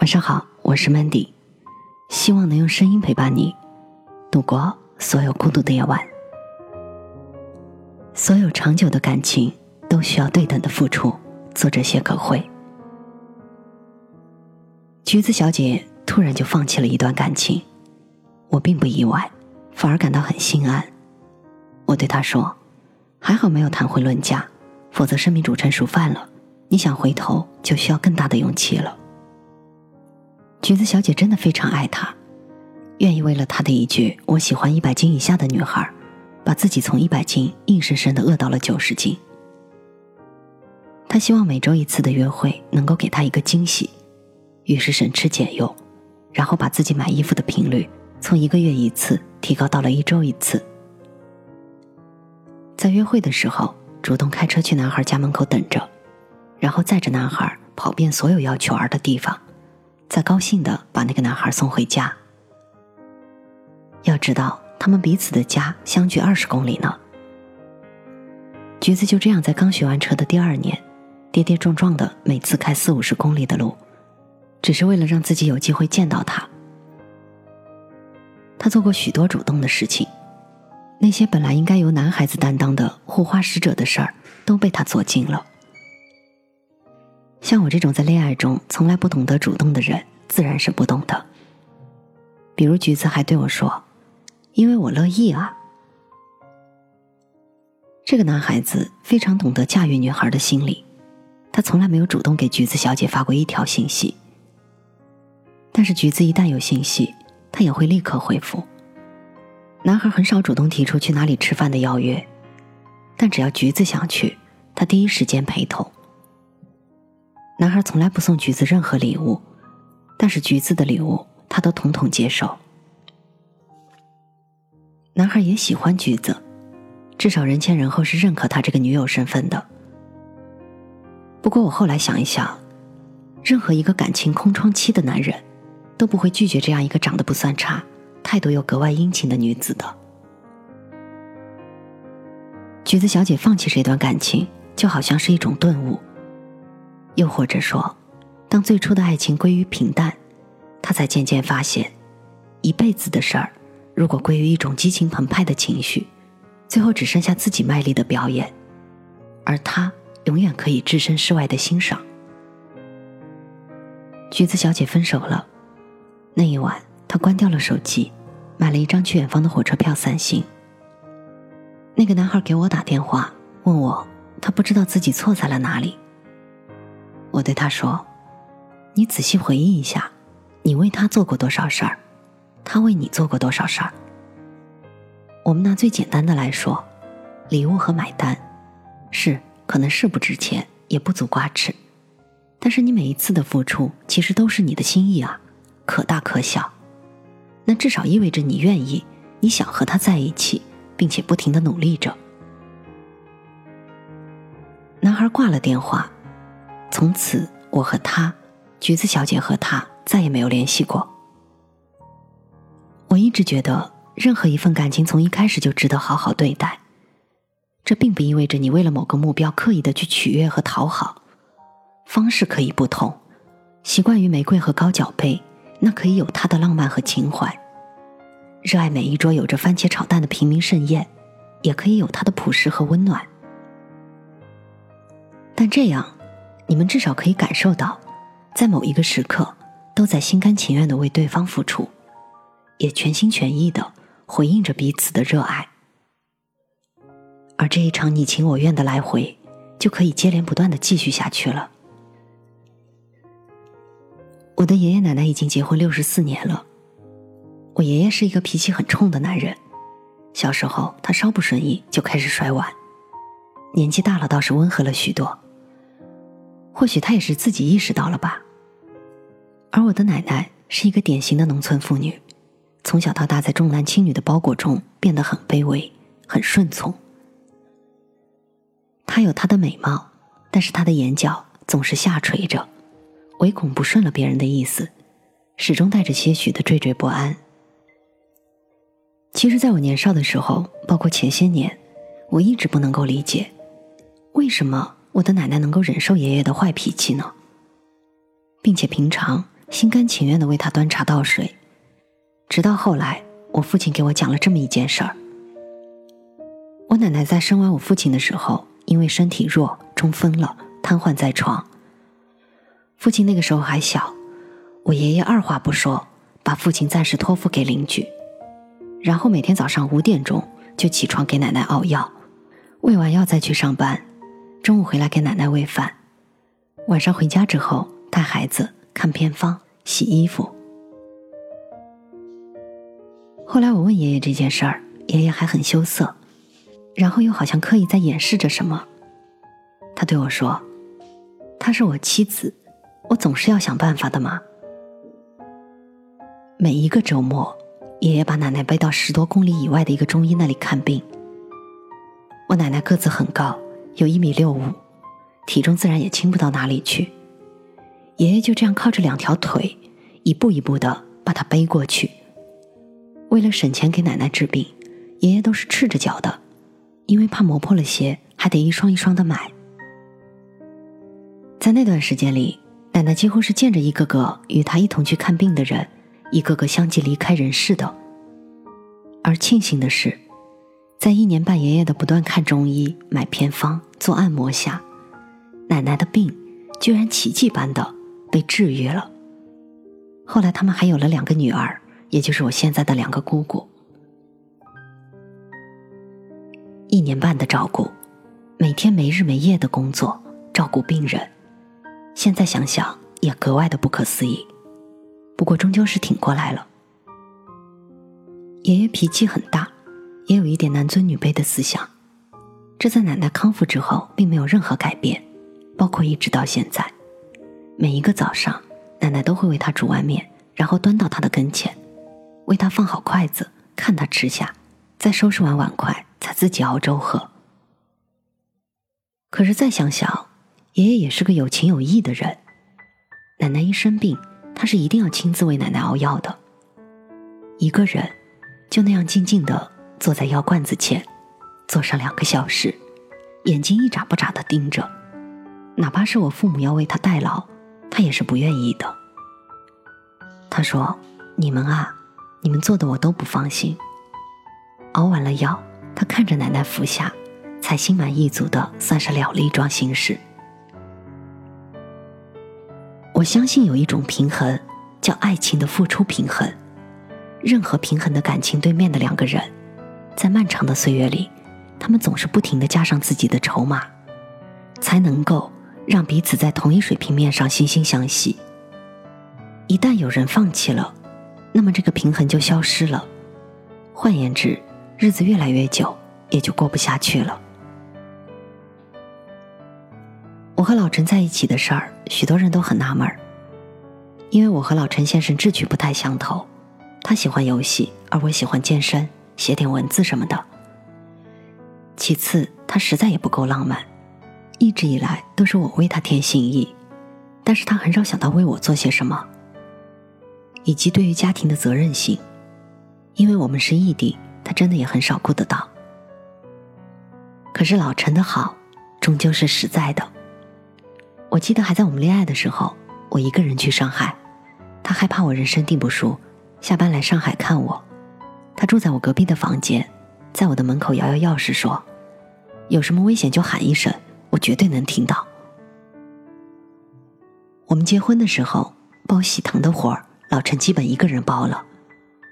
晚上好，我是 Mandy，希望能用声音陪伴你度过所有孤独的夜晚。所有长久的感情都需要对等的付出。作者谢可慧，橘子小姐突然就放弃了一段感情，我并不意外，反而感到很心安。我对她说：“还好没有谈婚论嫁，否则生米煮成熟饭了，你想回头就需要更大的勇气了。”橘子小姐真的非常爱他，愿意为了他的一句“我喜欢一百斤以下的女孩”，把自己从一百斤硬生生的饿到了九十斤。他希望每周一次的约会能够给他一个惊喜，于是省吃俭用，然后把自己买衣服的频率从一个月一次提高到了一周一次。在约会的时候，主动开车去男孩家门口等着，然后载着男孩跑遍所有要求儿的地方。再高兴的把那个男孩送回家。要知道，他们彼此的家相距二十公里呢。橘子就这样在刚学完车的第二年，跌跌撞撞的每次开四五十公里的路，只是为了让自己有机会见到他。他做过许多主动的事情，那些本来应该由男孩子担当的护花使者的事儿，都被他做尽了。像我这种在恋爱中从来不懂得主动的人，自然是不懂的。比如橘子还对我说：“因为我乐意啊。”这个男孩子非常懂得驾驭女孩的心理，他从来没有主动给橘子小姐发过一条信息。但是橘子一旦有信息，他也会立刻回复。男孩很少主动提出去哪里吃饭的邀约，但只要橘子想去，他第一时间陪同。男孩从来不送橘子任何礼物，但是橘子的礼物他都统统接受。男孩也喜欢橘子，至少人前人后是认可他这个女友身份的。不过我后来想一想，任何一个感情空窗期的男人，都不会拒绝这样一个长得不算差、态度又格外殷勤的女子的。橘子小姐放弃这段感情，就好像是一种顿悟。又或者说，当最初的爱情归于平淡，他才渐渐发现，一辈子的事儿，如果归于一种激情澎湃的情绪，最后只剩下自己卖力的表演，而他永远可以置身事外的欣赏。橘子小姐分手了，那一晚，她关掉了手机，买了一张去远方的火车票散心。那个男孩给我打电话，问我，他不知道自己错在了哪里。我对他说：“你仔细回忆一下，你为他做过多少事儿，他为你做过多少事儿。我们拿最简单的来说，礼物和买单，是可能是不值钱，也不足挂齿，但是你每一次的付出，其实都是你的心意啊，可大可小。那至少意味着你愿意，你想和他在一起，并且不停的努力着。”男孩挂了电话。从此，我和他，橘子小姐和他再也没有联系过。我一直觉得，任何一份感情从一开始就值得好好对待。这并不意味着你为了某个目标刻意的去取悦和讨好，方式可以不同。习惯于玫瑰和高脚杯，那可以有他的浪漫和情怀；热爱每一桌有着番茄炒蛋的平民盛宴，也可以有它的朴实和温暖。但这样。你们至少可以感受到，在某一个时刻，都在心甘情愿的为对方付出，也全心全意的回应着彼此的热爱。而这一场你情我愿的来回，就可以接连不断的继续下去了。我的爷爷奶奶已经结婚六十四年了，我爷爷是一个脾气很冲的男人，小时候他稍不顺意就开始摔碗，年纪大了倒是温和了许多。或许他也是自己意识到了吧。而我的奶奶是一个典型的农村妇女，从小到大在重男轻女的包裹中变得很卑微、很顺从。她有她的美貌，但是她的眼角总是下垂着，唯恐不顺了别人的意思，始终带着些许的惴惴不安。其实，在我年少的时候，包括前些年，我一直不能够理解，为什么。我的奶奶能够忍受爷爷的坏脾气呢，并且平常心甘情愿的为他端茶倒水。直到后来，我父亲给我讲了这么一件事儿：我奶奶在生完我父亲的时候，因为身体弱，中风了，瘫痪在床。父亲那个时候还小，我爷爷二话不说，把父亲暂时托付给邻居，然后每天早上五点钟就起床给奶奶熬药，喂完药再去上班，中午回来给奶奶喂饭，晚上回家之后带孩子看偏方、洗衣服。后来我问爷爷这件事儿，爷爷还很羞涩，然后又好像刻意在掩饰着什么。他对我说：“她是我妻子。”我总是要想办法的嘛。每一个周末，爷爷把奶奶背到十多公里以外的一个中医那里看病。我奶奶个子很高，有一米六五，体重自然也轻不到哪里去。爷爷就这样靠着两条腿，一步一步的把他背过去。为了省钱给奶奶治病，爷爷都是赤着脚的，因为怕磨破了鞋，还得一双一双的买。在那段时间里。奶奶几乎是见着一个个与她一同去看病的人，一个个相继离开人世的。而庆幸的是，在一年半爷爷的不断看中医、买偏方、做按摩下，奶奶的病居然奇迹般的被治愈了。后来他们还有了两个女儿，也就是我现在的两个姑姑。一年半的照顾，每天没日没夜的工作，照顾病人。现在想想也格外的不可思议，不过终究是挺过来了。爷爷脾气很大，也有一点男尊女卑的思想，这在奶奶康复之后并没有任何改变，包括一直到现在，每一个早上，奶奶都会为他煮碗面，然后端到他的跟前，为他放好筷子，看他吃下，再收拾完碗筷，才自己熬粥喝。可是再想想。爷爷也是个有情有义的人。奶奶一生病，他是一定要亲自为奶奶熬药的。一个人就那样静静的坐在药罐子前，坐上两个小时，眼睛一眨不眨的盯着。哪怕是我父母要为他代劳，他也是不愿意的。他说：“你们啊，你们做的我都不放心。”熬完了药，他看着奶奶服下，才心满意足的算是了了一桩心事。我相信有一种平衡，叫爱情的付出平衡。任何平衡的感情对面的两个人，在漫长的岁月里，他们总是不停的加上自己的筹码，才能够让彼此在同一水平面上惺惺相惜。一旦有人放弃了，那么这个平衡就消失了。换言之，日子越来越久，也就过不下去了。我和老陈在一起的事儿，许多人都很纳闷，因为我和老陈先生志趣不太相投，他喜欢游戏，而我喜欢健身、写点文字什么的。其次，他实在也不够浪漫，一直以来都是我为他添心意，但是他很少想到为我做些什么，以及对于家庭的责任心，因为我们是异地，他真的也很少顾得到。可是老陈的好，终究是实在的。我记得还在我们恋爱的时候，我一个人去上海，他害怕我人生地不熟，下班来上海看我。他住在我隔壁的房间，在我的门口摇摇钥匙说：“有什么危险就喊一声，我绝对能听到。”我们结婚的时候，包喜糖的活儿，老陈基本一个人包了，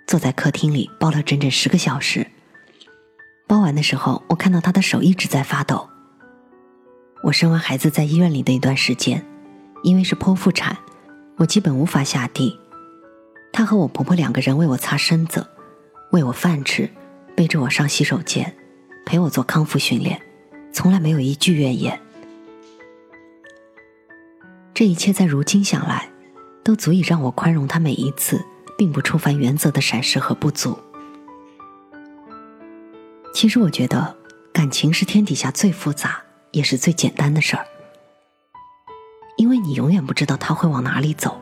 坐在客厅里包了整整十个小时。包完的时候，我看到他的手一直在发抖。我生完孩子在医院里的一段时间，因为是剖腹产，我基本无法下地。她和我婆婆两个人为我擦身子，喂我饭吃，背着我上洗手间，陪我做康复训练，从来没有一句怨言。这一切在如今想来，都足以让我宽容他每一次并不触犯原则的闪失和不足。其实我觉得，感情是天底下最复杂。也是最简单的事儿，因为你永远不知道他会往哪里走，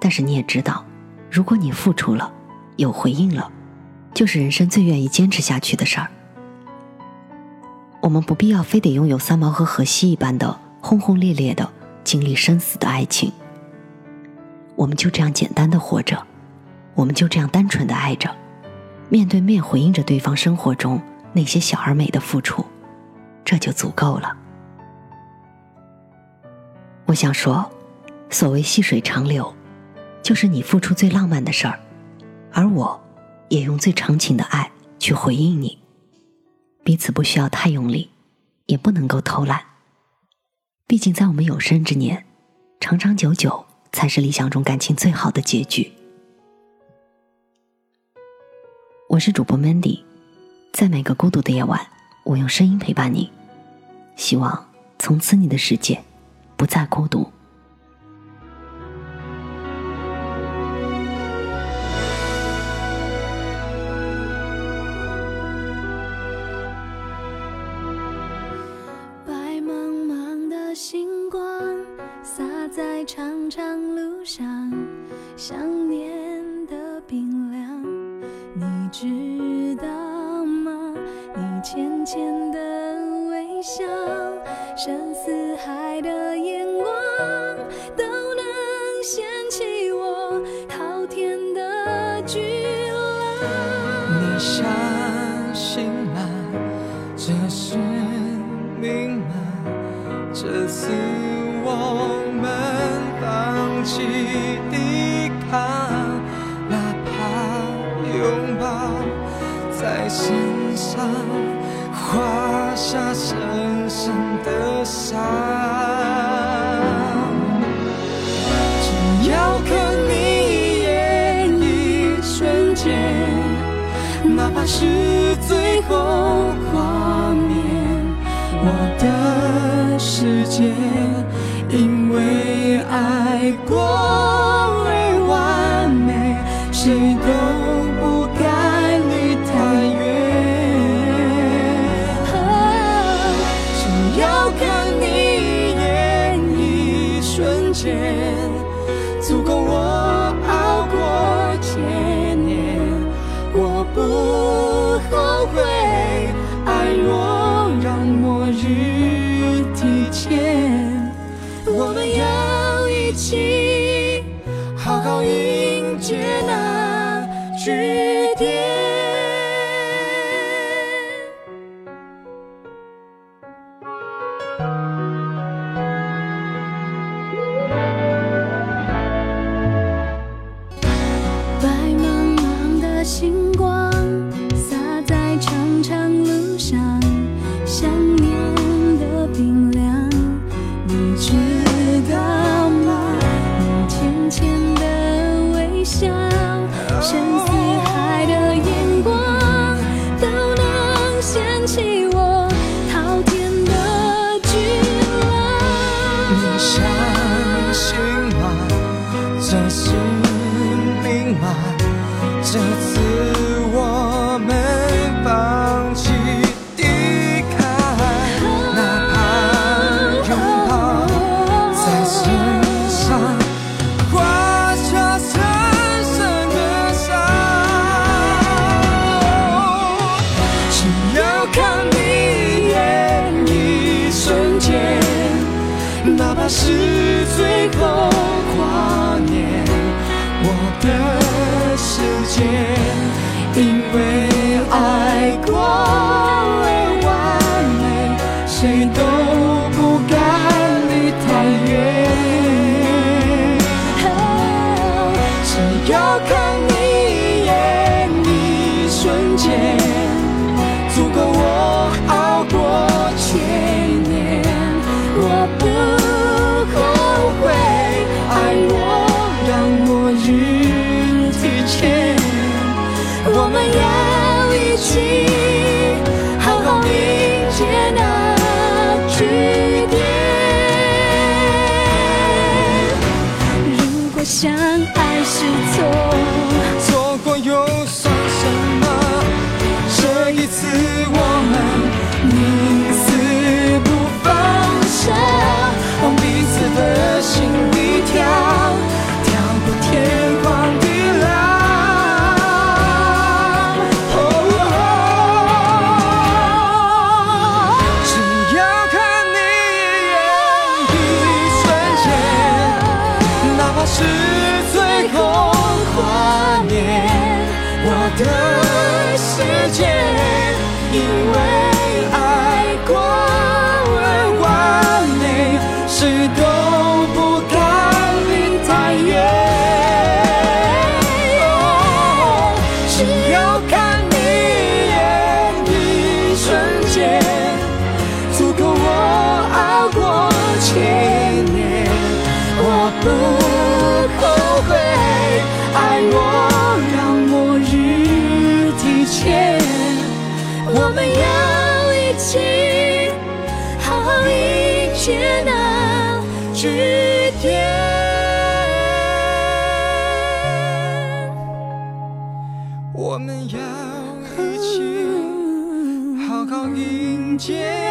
但是你也知道，如果你付出了，有回应了，就是人生最愿意坚持下去的事儿。我们不必要非得拥有三毛和荷西一般的轰轰烈烈的经历生死的爱情，我们就这样简单的活着，我们就这样单纯的爱着，面对面回应着对方生活中那些小而美的付出，这就足够了。我想说，所谓细水长流，就是你付出最浪漫的事儿，而我，也用最长情的爱去回应你。彼此不需要太用力，也不能够偷懒。毕竟在我们有生之年，长长久久。才是理想中感情最好的结局。我是主播 Mandy，在每个孤独的夜晚，我用声音陪伴你，希望从此你的世界不再孤独。知道吗？你浅浅的微笑，深似海的眼光，都能掀起我滔天的巨浪。你相信？画下深深的伤，只要看你一眼，一瞬间，哪怕是最后画面，我的世界因为爱过。后悔。爱若让末日提前，我们要一起好好迎接那句爱过。间，足够我熬过千年。我不后悔爱我让末日提前，我们要一起见。